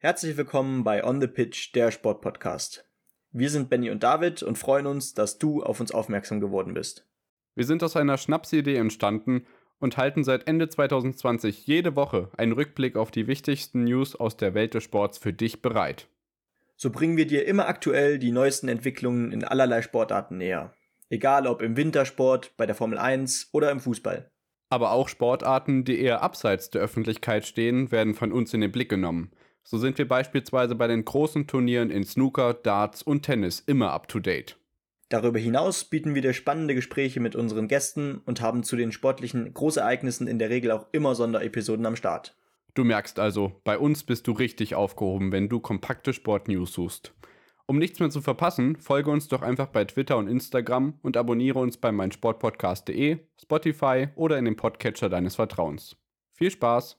Herzlich willkommen bei On the Pitch, der Sportpodcast. Wir sind Benny und David und freuen uns, dass du auf uns aufmerksam geworden bist. Wir sind aus einer Schnapsidee entstanden und halten seit Ende 2020 jede Woche einen Rückblick auf die wichtigsten News aus der Welt des Sports für dich bereit. So bringen wir dir immer aktuell die neuesten Entwicklungen in allerlei Sportarten näher. Egal ob im Wintersport, bei der Formel 1 oder im Fußball. Aber auch Sportarten, die eher abseits der Öffentlichkeit stehen, werden von uns in den Blick genommen – so sind wir beispielsweise bei den großen Turnieren in Snooker, Darts und Tennis immer up-to-date. Darüber hinaus bieten wir dir spannende Gespräche mit unseren Gästen und haben zu den sportlichen Großereignissen in der Regel auch immer Sonderepisoden am Start. Du merkst also, bei uns bist du richtig aufgehoben, wenn du kompakte Sportnews suchst. Um nichts mehr zu verpassen, folge uns doch einfach bei Twitter und Instagram und abonniere uns bei meinsportpodcast.de, Spotify oder in dem Podcatcher deines Vertrauens. Viel Spaß!